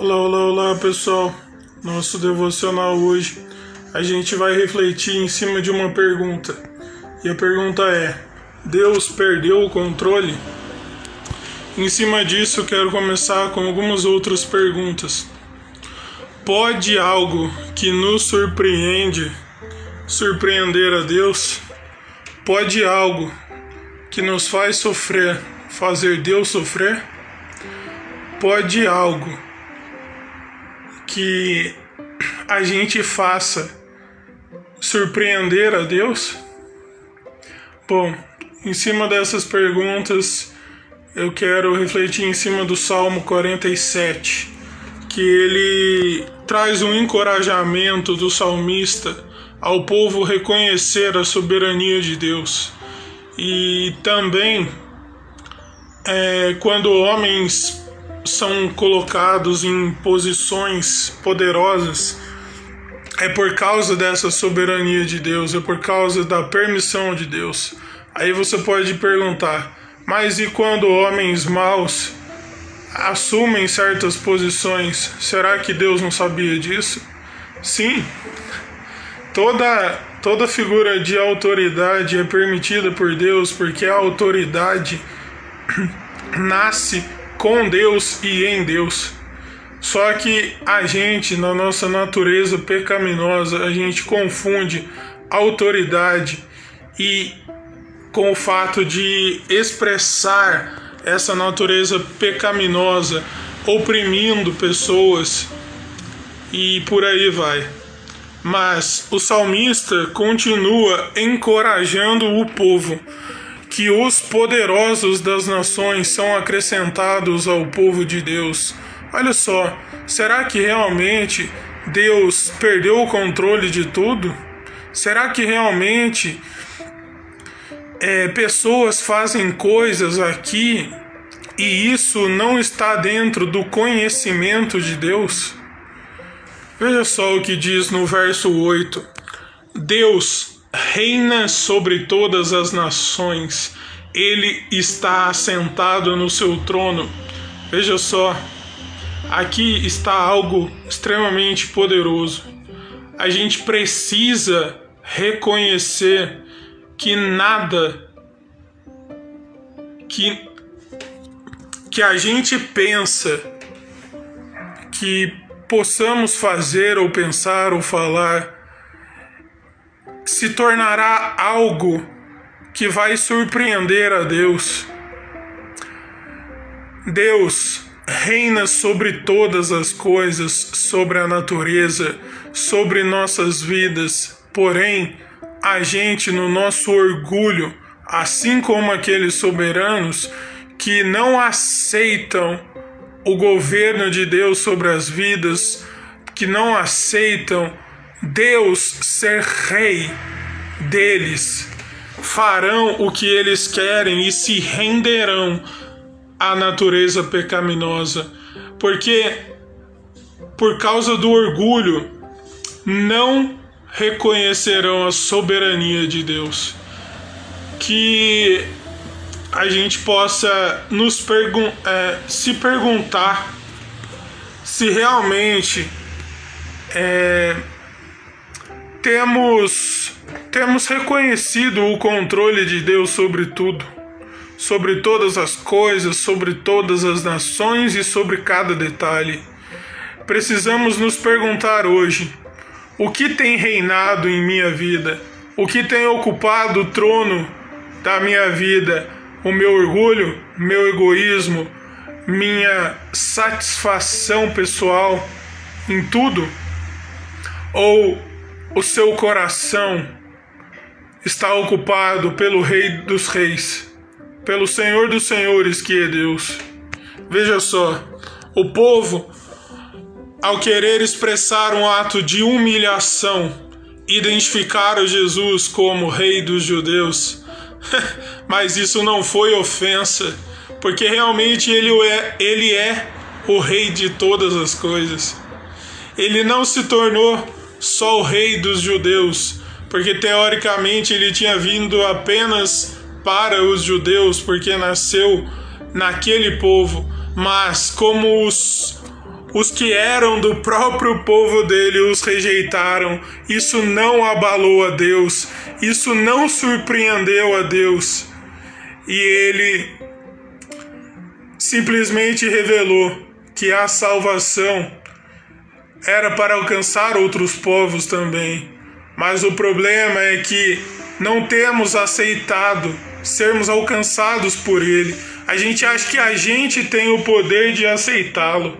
Olá, olá, olá pessoal. Nosso devocional hoje a gente vai refletir em cima de uma pergunta. E a pergunta é: Deus perdeu o controle? Em cima disso, quero começar com algumas outras perguntas. Pode algo que nos surpreende surpreender a Deus? Pode algo que nos faz sofrer fazer Deus sofrer? Pode algo que a gente faça surpreender a Deus? Bom, em cima dessas perguntas, eu quero refletir em cima do Salmo 47, que ele traz um encorajamento do salmista ao povo reconhecer a soberania de Deus. E também, é, quando homens são colocados em posições poderosas é por causa dessa soberania de Deus, é por causa da permissão de Deus. Aí você pode perguntar, mas e quando homens maus assumem certas posições, será que Deus não sabia disso? Sim. Toda toda figura de autoridade é permitida por Deus, porque a autoridade nasce com Deus e em Deus. Só que a gente, na nossa natureza pecaminosa, a gente confunde autoridade e com o fato de expressar essa natureza pecaminosa, oprimindo pessoas e por aí vai. Mas o salmista continua encorajando o povo que os poderosos das nações são acrescentados ao povo de Deus. Olha só, será que realmente Deus perdeu o controle de tudo? Será que realmente é, pessoas fazem coisas aqui e isso não está dentro do conhecimento de Deus? Veja só o que diz no verso 8: Deus reina sobre todas as nações, ele está assentado no seu trono. Veja só, aqui está algo extremamente poderoso. A gente precisa reconhecer que nada que que a gente pensa que possamos fazer ou pensar ou falar se tornará algo que vai surpreender a Deus. Deus reina sobre todas as coisas, sobre a natureza, sobre nossas vidas. Porém, a gente, no nosso orgulho, assim como aqueles soberanos que não aceitam o governo de Deus sobre as vidas, que não aceitam Deus ser rei deles, farão o que eles querem e se renderão à natureza pecaminosa, porque por causa do orgulho não reconhecerão a soberania de Deus. Que a gente possa nos pergun é, se perguntar se realmente é, temos temos reconhecido o controle de Deus sobre tudo, sobre todas as coisas, sobre todas as nações e sobre cada detalhe. Precisamos nos perguntar hoje: o que tem reinado em minha vida? O que tem ocupado o trono da minha vida? O meu orgulho, meu egoísmo, minha satisfação pessoal em tudo? Ou o seu coração está ocupado pelo Rei dos Reis, pelo Senhor dos Senhores, que é Deus. Veja só, o povo, ao querer expressar um ato de humilhação, identificaram Jesus como Rei dos Judeus. Mas isso não foi ofensa, porque realmente ele é, ele é o Rei de todas as coisas. Ele não se tornou só o rei dos judeus, porque teoricamente ele tinha vindo apenas para os judeus, porque nasceu naquele povo, mas como os, os que eram do próprio povo dele os rejeitaram. Isso não abalou a Deus, isso não surpreendeu a Deus. E ele simplesmente revelou que a salvação era para alcançar outros povos também. Mas o problema é que não temos aceitado sermos alcançados por Ele. A gente acha que a gente tem o poder de aceitá-lo.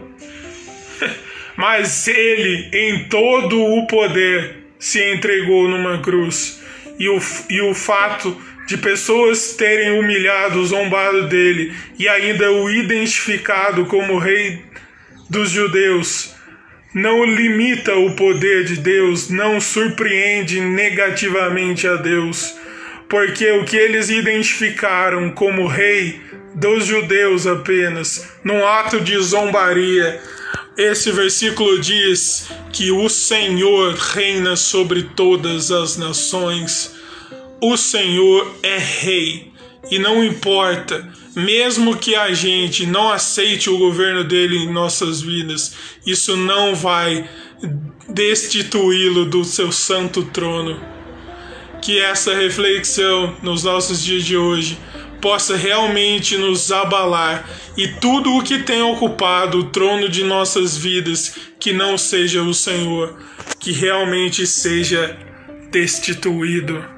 Mas Ele, em todo o poder, se entregou numa cruz. E o, e o fato de pessoas terem humilhado, zombado dele e ainda o identificado como rei dos judeus não limita o poder de Deus, não surpreende negativamente a Deus, porque o que eles identificaram como rei dos judeus apenas, num ato de zombaria, esse versículo diz que o Senhor reina sobre todas as nações. O Senhor é rei e não importa, mesmo que a gente não aceite o governo dele em nossas vidas, isso não vai destituí-lo do seu santo trono. Que essa reflexão nos nossos dias de hoje possa realmente nos abalar e tudo o que tem ocupado o trono de nossas vidas, que não seja o Senhor, que realmente seja destituído.